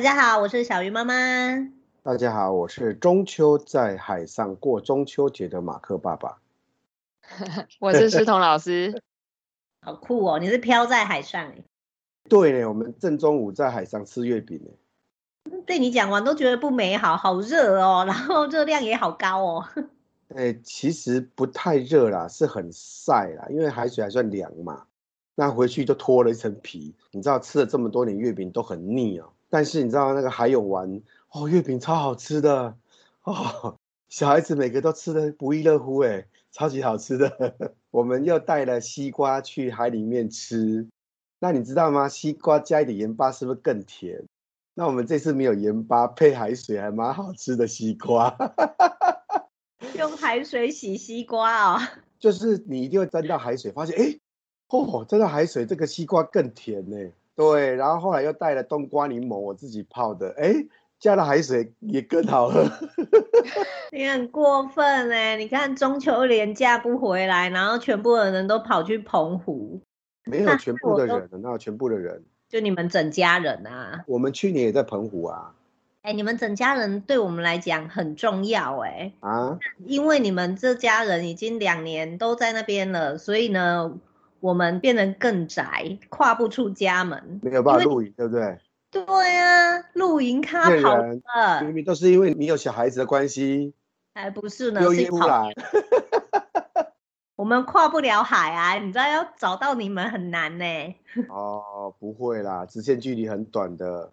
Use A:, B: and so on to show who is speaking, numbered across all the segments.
A: 大家好，我是小鱼妈妈。
B: 大家好，我是中秋在海上过中秋节的马克爸爸。
C: 我是诗彤老师，
A: 好酷哦！你是飘在海上。
B: 对呢，我们正中午在海上吃月饼呢。
A: 对你讲完都觉得不美好，好热哦，然后热量也好高哦。
B: 哎，其实不太热啦，是很晒啦，因为海水还算凉嘛。那回去就脱了一层皮，你知道吃了这么多年月饼都很腻哦。但是你知道那个海泳玩哦，月饼超好吃的哦，小孩子每个都吃的不亦乐乎哎，超级好吃的。我们又带了西瓜去海里面吃，那你知道吗？西瓜加一点盐巴是不是更甜？那我们这次没有盐巴，配海水还蛮好吃的西瓜。
A: 用海水洗西瓜哦，
B: 就是你一定会沾到海水，发现哎，哦，沾到海水这个西瓜更甜呢。对，然后后来又带了冬瓜柠檬，我自己泡的，哎，加了海水也更好喝。
A: 你很过分哎！你看中秋连假不回来，然后全部的人都跑去澎湖。
B: 没有全部的人，哪有全部的人？
A: 就你们整家人啊？
B: 我们去年也在澎湖啊。
A: 哎，你们整家人对我们来讲很重要哎。
B: 啊？
A: 因为你们这家人已经两年都在那边了，所以呢。我们变得更宅，跨不出家门，
B: 没有办法露营，对不对？
A: 对啊，露营咖跑了，
B: 明明都是因为你有小孩子的关系，
A: 还不是呢？是跑。我们跨不了海啊，你知道要找到你们很难呢。
B: 哦，不会啦，直线距离很短的。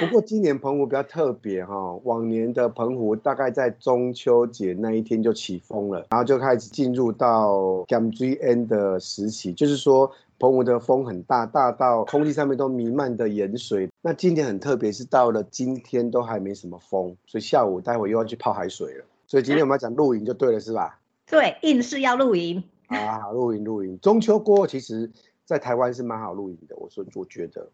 B: 不过今年澎湖比较特别哈，往年的澎湖大概在中秋节那一天就起风了，然后就开始进入到 g a m g n 的时期，就是说澎湖的风很大，大到空气上面都弥漫的盐水。那今天很特别，是到了今天都还没什么风，所以下午待会又要去泡海水了。所以今天我们要讲露营就对了，是吧？
A: 对，硬是要露营
B: 啊，露营露营。中秋过后，其实在台湾是蛮好露营的，我说我觉得。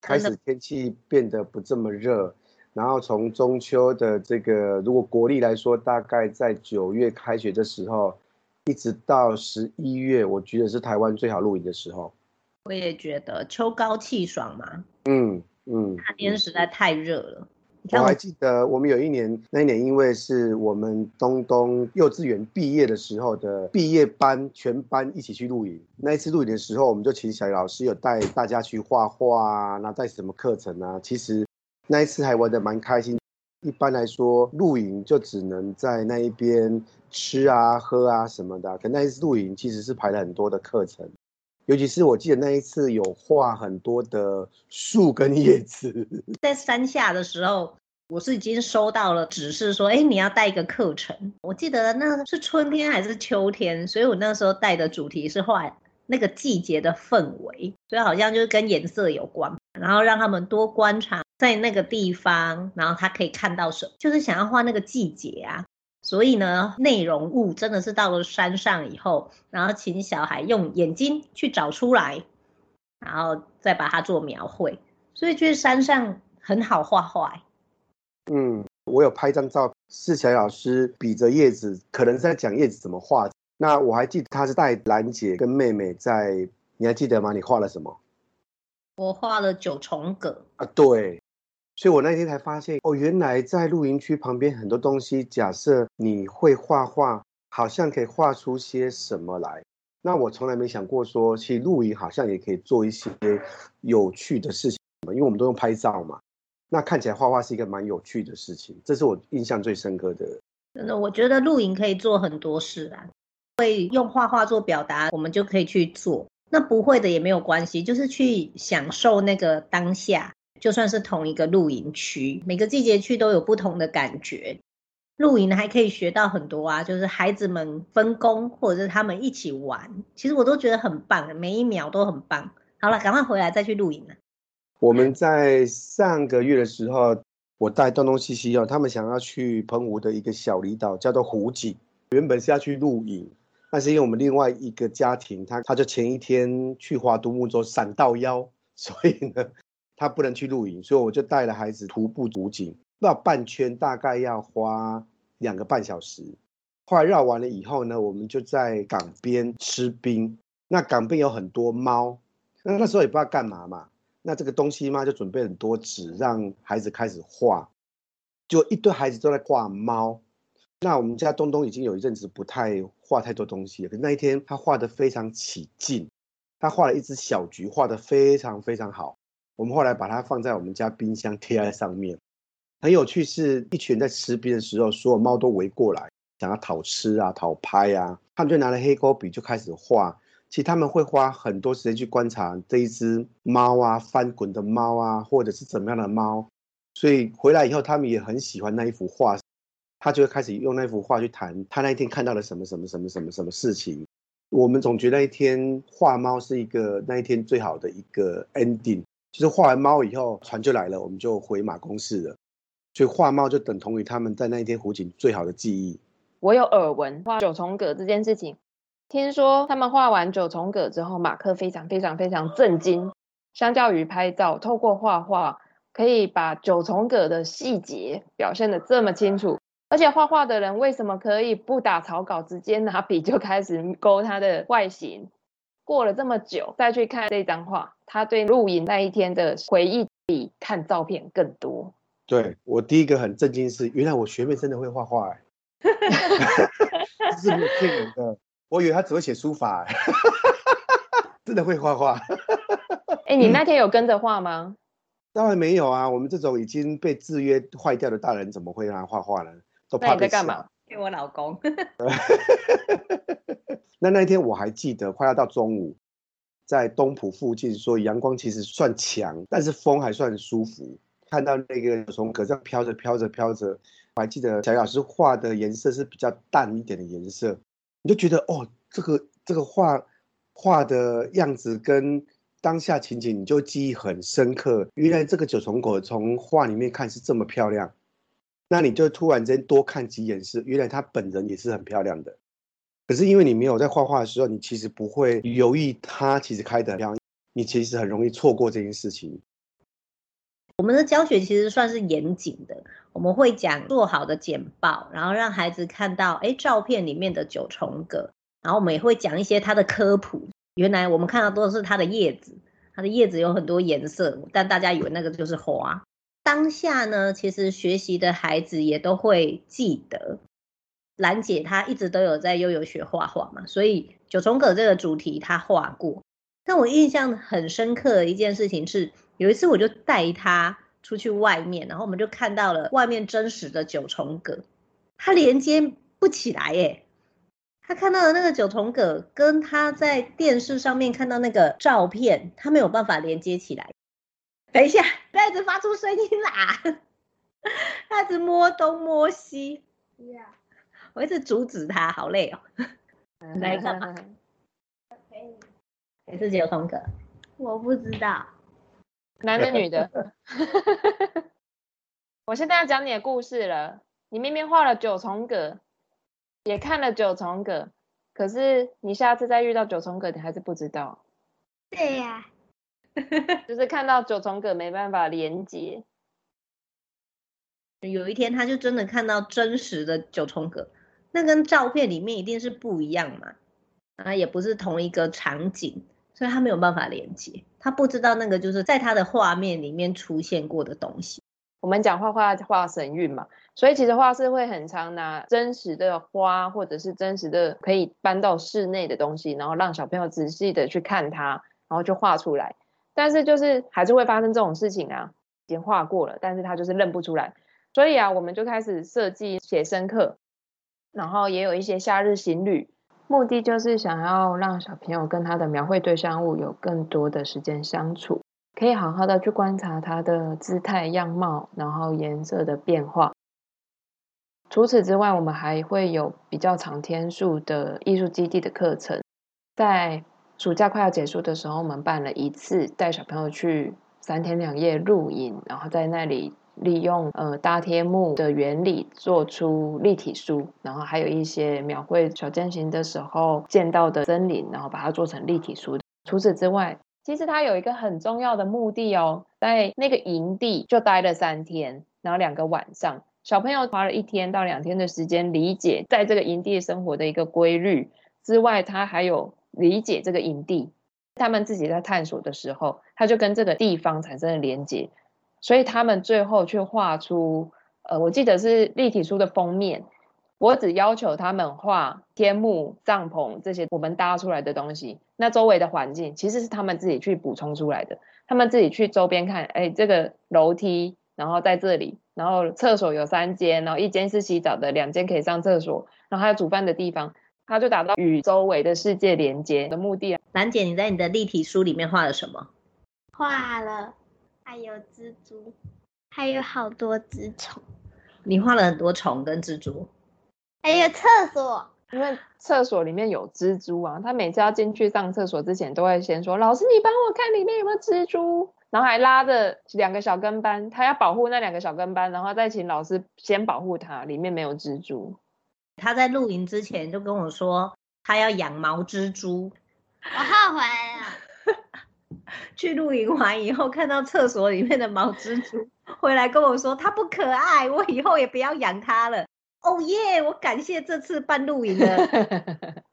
B: 开始天气变得不这么热，然后从中秋的这个，如果国历来说，大概在九月开学的时候，一直到十一月，我觉得是台湾最好露营的时候。
A: 我也觉得秋高气爽嘛。
B: 嗯嗯。
A: 夏天实在太热了。
B: 我还记得我们有一年，那一年因为是我们东东幼稚园毕业的时候的毕业班，全班一起去露营。那一次露营的时候，我们就请小鱼老师有带大家去画画啊，那带什么课程啊？其实那一次还玩的蛮开心。一般来说，露营就只能在那一边吃啊、喝啊什么的。可那一次露营其实是排了很多的课程。尤其是我记得那一次有画很多的树跟叶子，
A: 在山下的时候，我是已经收到了指示说，哎，你要带一个课程。我记得那是春天还是秋天，所以我那时候带的主题是画那个季节的氛围，所以好像就是跟颜色有关，然后让他们多观察在那个地方，然后他可以看到什么，就是想要画那个季节啊。所以呢，内容物真的是到了山上以后，然后请小孩用眼睛去找出来，然后再把它做描绘。所以去山上很好画画。
B: 嗯，我有拍张照，是小老师比着叶子，可能是在讲叶子怎么画。那我还记得他是带兰姐跟妹妹在，你还记得吗？你画了什么？
A: 我画了九重葛
B: 啊，对。所以我那天才发现，哦，原来在露营区旁边很多东西，假设你会画画，好像可以画出些什么来。那我从来没想过说，其实露营好像也可以做一些有趣的事情，因为我们都用拍照嘛。那看起来画画是一个蛮有趣的事情，这是我印象最深刻的。
A: 真的，我觉得露营可以做很多事啊，会用画画做表达，我们就可以去做。那不会的也没有关系，就是去享受那个当下。就算是同一个露营区，每个季节去都有不同的感觉。露营还可以学到很多啊，就是孩子们分工，或者是他们一起玩，其实我都觉得很棒，每一秒都很棒。好了，赶快回来再去露营了。
B: 我们在上个月的时候，我带东东西西哦，他们想要去澎湖的一个小离岛，叫做湖景。原本是要去露营，但是因为我们另外一个家庭，他他就前一天去划独木舟闪到腰，所以呢。他不能去露营，所以我就带了孩子徒步湖景，绕半圈大概要花两个半小时。后来绕完了以后呢，我们就在港边吃冰。那港边有很多猫，那那时候也不知道干嘛嘛，那这个东西嘛，就准备很多纸，让孩子开始画。就一堆孩子都在画猫。那我们家东东已经有一阵子不太画太多东西了，可那一天他画得非常起劲，他画了一只小橘，画得非常非常好。我们后来把它放在我们家冰箱贴在上面。很有趣，是一群人在吃冰的时候，所有猫都围过来，想要讨吃啊、讨拍啊。他们就拿了黑钩笔就开始画。其实他们会花很多时间去观察这一只猫啊、翻滚的猫啊，或者是怎么样的猫。所以回来以后，他们也很喜欢那一幅画。他就会开始用那幅画去谈他那一天看到了什么什么什么什么什么事情。我们总觉得那一天画猫是一个那一天最好的一个 ending，就是画完猫以后船就来了，我们就回马公市了。所以画猫就等同于他们在那一天湖景最好的记忆。
C: 我有耳闻画九重葛这件事情，听说他们画完九重葛之后，马克非常非常非常震惊。相较于拍照，透过画画可以把九重葛的细节表现得这么清楚。而且画画的人为什么可以不打草稿，直接拿笔就开始勾它的外形？过了这么久再去看这张画，他对露营那一天的回忆比看照片更多。
B: 对，我第一个很震惊是，原来我学妹真的会画画哎，这是没有骗人的。我以为他只会写书法，真的会画画。
C: 哎、欸，你那天有跟着画吗？
B: 当然没有啊，我们这种已经被制约坏掉的大人，怎么会让他画画呢？都怕被
C: 干嘛？
A: 给我老公。
B: 那那一天我还记得，快要到中午，在东埔附近，所以阳光其实算强，但是风还算舒服。看到那个九重葛这样飘着飘着飘着，我还记得小叶老师画的颜色是比较淡一点的颜色，你就觉得哦，这个这个画画的样子跟当下情景，你就记忆很深刻。原来这个九重果从画里面看是这么漂亮。那你就突然间多看几眼，是原来他本人也是很漂亮的。可是因为你没有在画画的时候，你其实不会留意他其实开得很漂亮，你其实很容易错过这件事情。
A: 我们的教学其实算是严谨的，我们会讲做好的简报，然后让孩子看到，哎，照片里面的九重葛，然后我们也会讲一些它的科普。原来我们看到都是它的叶子，它的叶子有很多颜色，但大家以为那个就是花。当下呢，其实学习的孩子也都会记得。兰姐她一直都有在悠悠学画画嘛，所以九重葛这个主题她画过。但我印象很深刻的一件事情是，有一次我就带他出去外面，然后我们就看到了外面真实的九重葛，他连接不起来耶。他看到的那个九重葛跟他在电视上面看到那个照片，他没有办法连接起来。等一下，不要一直发出声音啦！他一直摸东摸西，Yeah. 我一直阻止他，好累哦。来干嘛？也是九重格，我不知道，
C: 男的女的。我现在要讲你的故事了。你明明画了九重葛，也看了九重葛，可是你下次再遇到九重葛，你还是不知道。
A: 对呀。
C: 就是看到九重葛没办法连接，
A: 有一天他就真的看到真实的九重葛，那跟照片里面一定是不一样嘛，啊，也不是同一个场景，所以他没有办法连接，他不知道那个就是在他的画面里面出现过的东西。
C: 我们讲画画画神韵嘛，所以其实画师会很常拿真实的花或者是真实的可以搬到室内的东西，然后让小朋友仔细的去看它，然后就画出来。但是就是还是会发生这种事情啊，已经画过了，但是他就是认不出来，所以啊，我们就开始设计写生课，然后也有一些夏日行旅，目的就是想要让小朋友跟他的描绘对象物有更多的时间相处，可以好好的去观察他的姿态样貌，然后颜色的变化。除此之外，我们还会有比较长天数的艺术基地的课程，在。暑假快要结束的时候，我们办了一次带小朋友去三天两夜露营，然后在那里利用呃搭贴木的原理做出立体书，然后还有一些描绘小健行的时候见到的森林，然后把它做成立体书。除此之外，其实它有一个很重要的目的哦，在那个营地就待了三天，然后两个晚上，小朋友花了一天到两天的时间理解在这个营地生活的一个规律之外，他还有。理解这个营地，他们自己在探索的时候，他就跟这个地方产生了连接，所以他们最后去画出，呃，我记得是立体书的封面。我只要求他们画天幕、帐篷这些我们搭出来的东西，那周围的环境其实是他们自己去补充出来的。他们自己去周边看，哎，这个楼梯，然后在这里，然后厕所有三间，然后一间是洗澡的，两间可以上厕所，然后还有煮饭的地方，他就达到与周围的世界连接的目的。
A: 兰姐，你在你的立体书里面画了什么？
D: 画了，还有蜘蛛，还有好多只虫。
A: 你画了很多虫跟蜘蛛。
D: 还有厕所，
C: 因为厕所里面有蜘蛛啊，他每次要进去上厕所之前，都会先说：“老师，你帮我看里面有没有蜘蛛。”然后还拉着两个小跟班，他要保护那两个小跟班，然后再请老师先保护他，里面没有蜘蛛。
A: 他在露营之前就跟我说，他要养毛蜘蛛。
D: 我后悔了。
A: 去露营完以后，看到厕所里面的毛蜘蛛，回来跟我说它不可爱，我以后也不要养它了。哦耶！我感谢这次办露营的。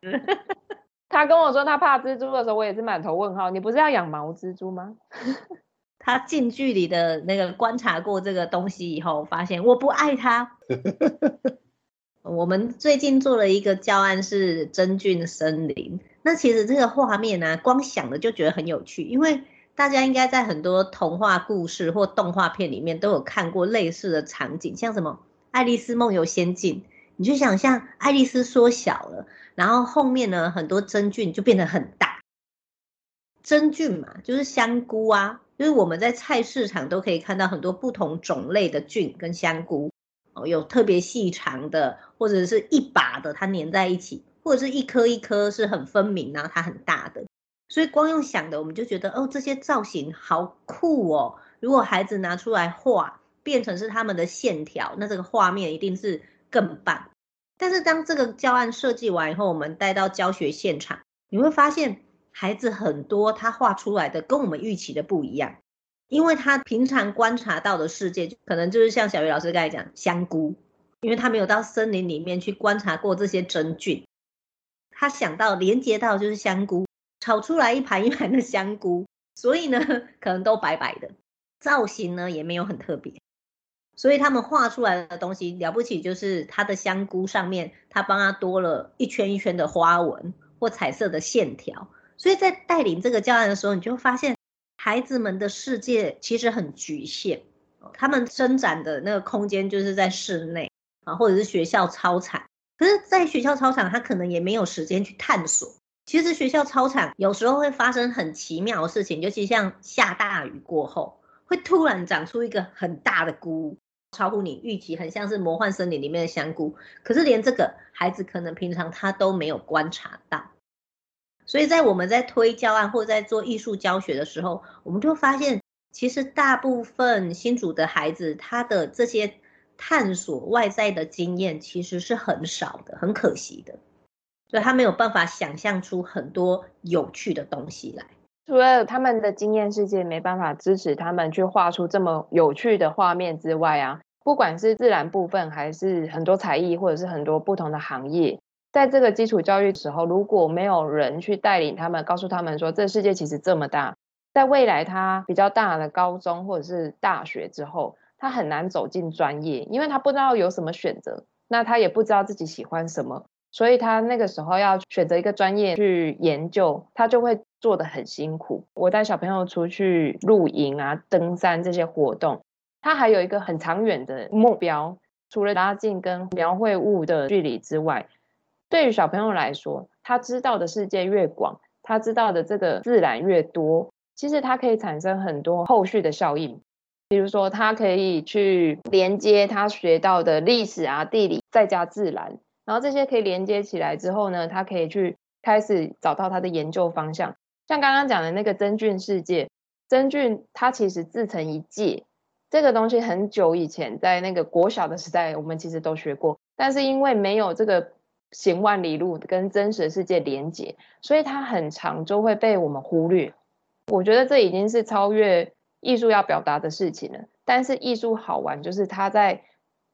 C: 他跟我说他怕蜘蛛的时候，我也是满头问号。你不是要养毛蜘蛛吗？
A: 他近距离的那个观察过这个东西以后，发现我不爱它。我们最近做了一个教案是真菌森林。那其实这个画面呢、啊，光想的就觉得很有趣，因为大家应该在很多童话故事或动画片里面都有看过类似的场景，像什么？爱丽丝梦游仙境，你就想象爱丽丝缩小了，然后后面呢，很多真菌就变得很大。真菌嘛，就是香菇啊，就是我们在菜市场都可以看到很多不同种类的菌跟香菇哦，有特别细长的，或者是一把的，它粘在一起，或者是一颗一颗是很分明，然后它很大的。所以光用想的，我们就觉得哦，这些造型好酷哦。如果孩子拿出来画。变成是他们的线条，那这个画面一定是更棒。但是当这个教案设计完以后，我们带到教学现场，你会发现孩子很多，他画出来的跟我们预期的不一样，因为他平常观察到的世界，可能就是像小鱼老师刚才讲香菇，因为他没有到森林里面去观察过这些真菌，他想到连接到就是香菇，炒出来一盘一盘的香菇，所以呢，可能都白白的，造型呢也没有很特别。所以他们画出来的东西了不起，就是它的香菇上面，他帮他多了一圈一圈的花纹或彩色的线条。所以在带领这个教案的时候，你就发现孩子们的世界其实很局限，他们伸展的那个空间就是在室内啊，或者是学校操场。可是，在学校操场，他可能也没有时间去探索。其实学校操场有时候会发生很奇妙的事情，尤其像下大雨过后，会突然长出一个很大的菇。超乎你预期，很像是魔幻森林里面的香菇，可是连这个孩子可能平常他都没有观察到，所以在我们在推教案或者在做艺术教学的时候，我们就发现，其实大部分新竹的孩子，他的这些探索外在的经验其实是很少的，很可惜的，所以他没有办法想象出很多有趣的东西来。
C: 除了他们的经验世界没办法支持他们去画出这么有趣的画面之外啊，不管是自然部分，还是很多才艺，或者是很多不同的行业，在这个基础教育的时候，如果没有人去带领他们，告诉他们说，这世界其实这么大，在未来他比较大的高中或者是大学之后，他很难走进专业，因为他不知道有什么选择，那他也不知道自己喜欢什么。所以他那个时候要选择一个专业去研究，他就会做得很辛苦。我带小朋友出去露营啊、登山这些活动，他还有一个很长远的目标，除了拉近跟描绘物的距离之外，对于小朋友来说，他知道的世界越广，他知道的这个自然越多，其实他可以产生很多后续的效应。比如说，他可以去连接他学到的历史啊、地理，再加自然。然后这些可以连接起来之后呢，他可以去开始找到他的研究方向。像刚刚讲的那个真菌世界，真菌它其实自成一界，这个东西很久以前在那个国小的时代，我们其实都学过。但是因为没有这个行万里路跟真实世界连接，所以它很长就会被我们忽略。我觉得这已经是超越艺术要表达的事情了。但是艺术好玩，就是它在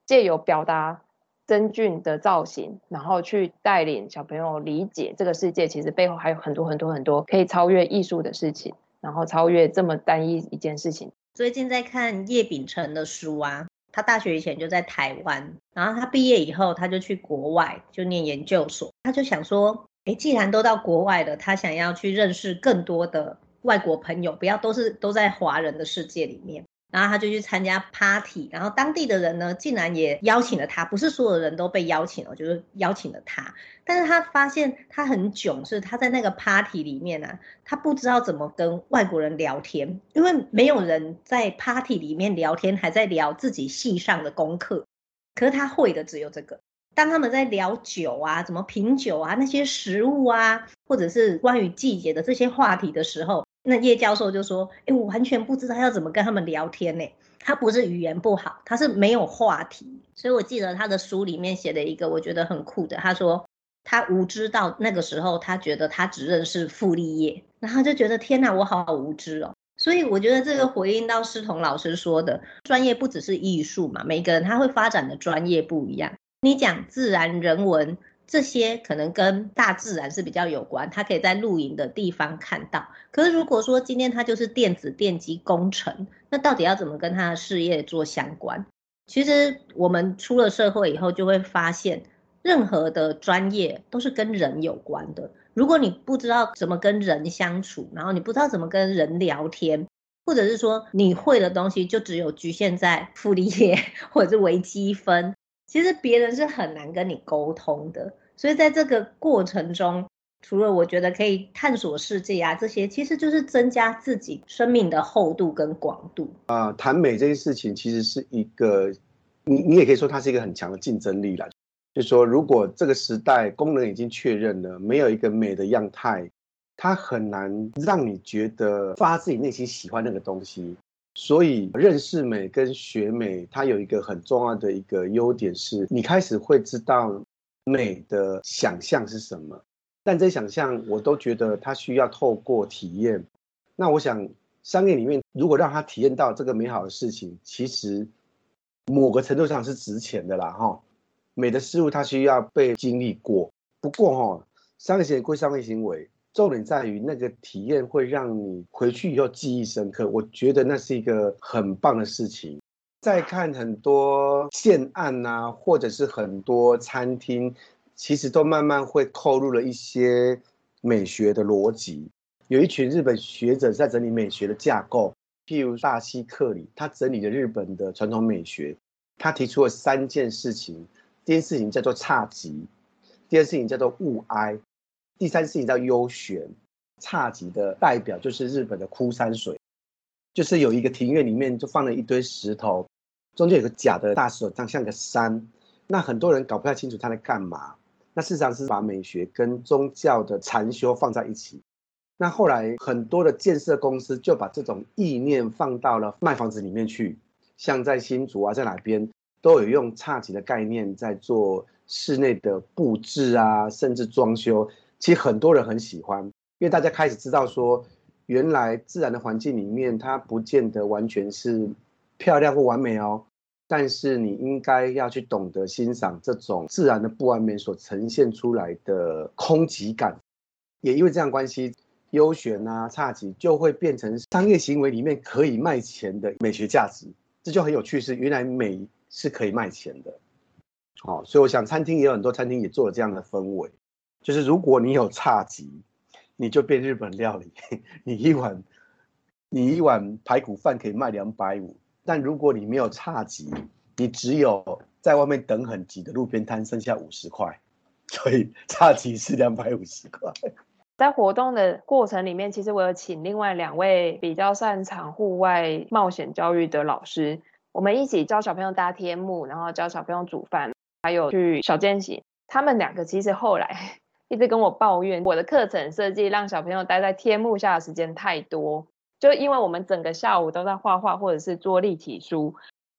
C: 借由表达。真菌的造型，然后去带领小朋友理解这个世界，其实背后还有很多很多很多可以超越艺术的事情，然后超越这么单一一件事情。
A: 最近在看叶秉辰的书啊，他大学以前就在台湾，然后他毕业以后他就去国外就念研究所，他就想说，诶，既然都到国外了，他想要去认识更多的外国朋友，不要都是都在华人的世界里面。然后他就去参加 party，然后当地的人呢，竟然也邀请了他，不是所有人都被邀请了，就是邀请了他。但是他发现他很囧，是他在那个 party 里面啊，他不知道怎么跟外国人聊天，因为没有人在 party 里面聊天，还在聊自己系上的功课。可是他会的只有这个。当他们在聊酒啊，怎么品酒啊，那些食物啊，或者是关于季节的这些话题的时候。那叶教授就说：“哎，我完全不知道要怎么跟他们聊天呢。他不是语言不好，他是没有话题。所以我记得他的书里面写了一个我觉得很酷的。他说他无知到那个时候，他觉得他只认识傅立叶，然后就觉得天哪，我好无知哦。所以我觉得这个回应到师彤老师说的，专业不只是艺术嘛，每个人他会发展的专业不一样。你讲自然人文。”这些可能跟大自然是比较有关，他可以在露营的地方看到。可是如果说今天他就是电子电机工程，那到底要怎么跟他的事业做相关？其实我们出了社会以后，就会发现，任何的专业都是跟人有关的。如果你不知道怎么跟人相处，然后你不知道怎么跟人聊天，或者是说你会的东西就只有局限在傅立叶或者是微积分。其实别人是很难跟你沟通的，所以在这个过程中，除了我觉得可以探索世界啊，这些其实就是增加自己生命的厚度跟广度
B: 啊。谈美这件事情，其实是一个，你你也可以说它是一个很强的竞争力啦。就是说，如果这个时代功能已经确认了，没有一个美的样态，它很难让你觉得发自己内心喜欢那个东西。所以认识美跟学美，它有一个很重要的一个优点是，你开始会知道美的想象是什么。但这些想象，我都觉得它需要透过体验。那我想，商业里面如果让他体验到这个美好的事情，其实某个程度上是值钱的啦，哈。美的事物它需要被经历过。不过哈，商业行为归商业行为。重点在于那个体验会让你回去以后记忆深刻，我觉得那是一个很棒的事情。再看很多建案啊，或者是很多餐厅，其实都慢慢会扣入了一些美学的逻辑。有一群日本学者在整理美学的架构，譬如大西克里，他整理了日本的传统美学，他提出了三件事情：第一件事情叫做侘寂，第二件事情叫做物哀。第三事情叫幽玄，差级的代表就是日本的枯山水，就是有一个庭院里面就放了一堆石头，中间有个假的大石头，长像个山。那很多人搞不太清楚他在干嘛。那事实上是把美学跟宗教的禅修放在一起。那后来很多的建设公司就把这种意念放到了卖房子里面去，像在新竹啊，在哪边都有用差级的概念在做室内的布置啊，甚至装修。其实很多人很喜欢，因为大家开始知道说，原来自然的环境里面，它不见得完全是漂亮或完美哦。但是你应该要去懂得欣赏这种自然的不完美所呈现出来的空寂感。也因为这样关系，优选啊、差级就会变成商业行为里面可以卖钱的美学价值。这就很有趣，是原来美是可以卖钱的。好，所以我想餐厅也有很多餐厅也做了这样的氛围。就是如果你有差级，你就变日本料理，你一碗你一碗排骨饭可以卖两百五。但如果你没有差级，你只有在外面等很挤的路边摊，剩下五十块。所以侘寂是两百五十块。
C: 在活动的过程里面，其实我有请另外两位比较擅长户外冒险教育的老师，我们一起教小朋友搭天幕，然后教小朋友煮饭，还有去小健行。他们两个其实后来。一直跟我抱怨，我的课程设计让小朋友待在天幕下的时间太多，就因为我们整个下午都在画画或者是做立体书，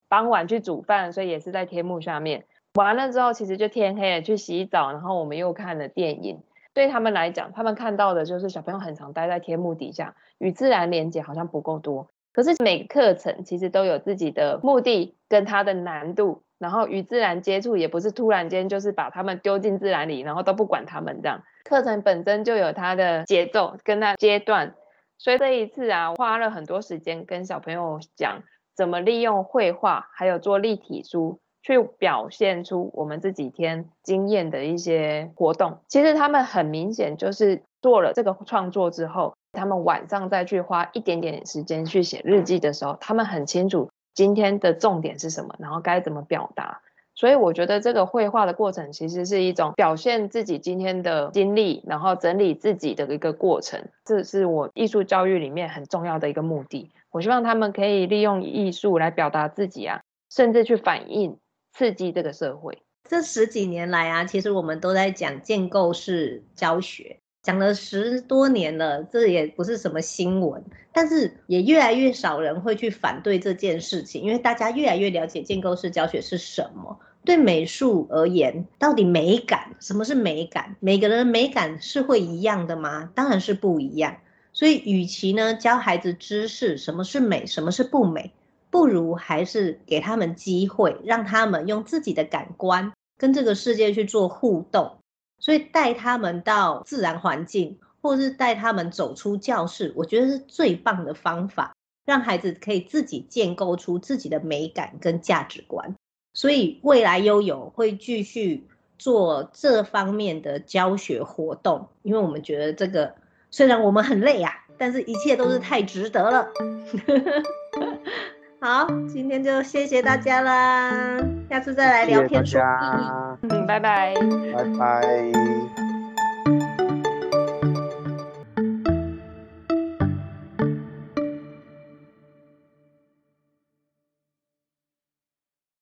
C: 傍晚去煮饭，所以也是在天幕下面。完了之后，其实就天黑了，去洗澡，然后我们又看了电影。对他们来讲，他们看到的就是小朋友很常待在天幕底下，与自然连接好像不够多。可是每个课程其实都有自己的目的跟它的难度，然后与自然接触也不是突然间就是把他们丢进自然里，然后都不管他们这样。课程本身就有它的节奏跟它阶段，所以这一次啊，花了很多时间跟小朋友讲怎么利用绘画，还有做立体书。去表现出我们这几天经验的一些活动，其实他们很明显就是做了这个创作之后，他们晚上再去花一点点时间去写日记的时候，他们很清楚今天的重点是什么，然后该怎么表达。所以我觉得这个绘画的过程其实是一种表现自己今天的经历，然后整理自己的一个过程。这是我艺术教育里面很重要的一个目的。我希望他们可以利用艺术来表达自己啊，甚至去反映。刺激这个社会。
A: 这十几年来啊，其实我们都在讲建构式教学，讲了十多年了，这也不是什么新闻。但是也越来越少人会去反对这件事情，因为大家越来越了解建构式教学是什么。对美术而言，到底美感，什么是美感？每个人的美感是会一样的吗？当然是不一样。所以，与其呢教孩子知识，什么是美，什么是不美。不如还是给他们机会，让他们用自己的感官跟这个世界去做互动。所以带他们到自然环境，或是带他们走出教室，我觉得是最棒的方法，让孩子可以自己建构出自己的美感跟价值观。所以未来悠游会继续做这方面的教学活动，因为我们觉得这个虽然我们很累啊，但是一切都是太值得了。好，今天就谢谢大家啦，下次再来聊天说。
C: 嗯，拜拜，
B: 拜拜。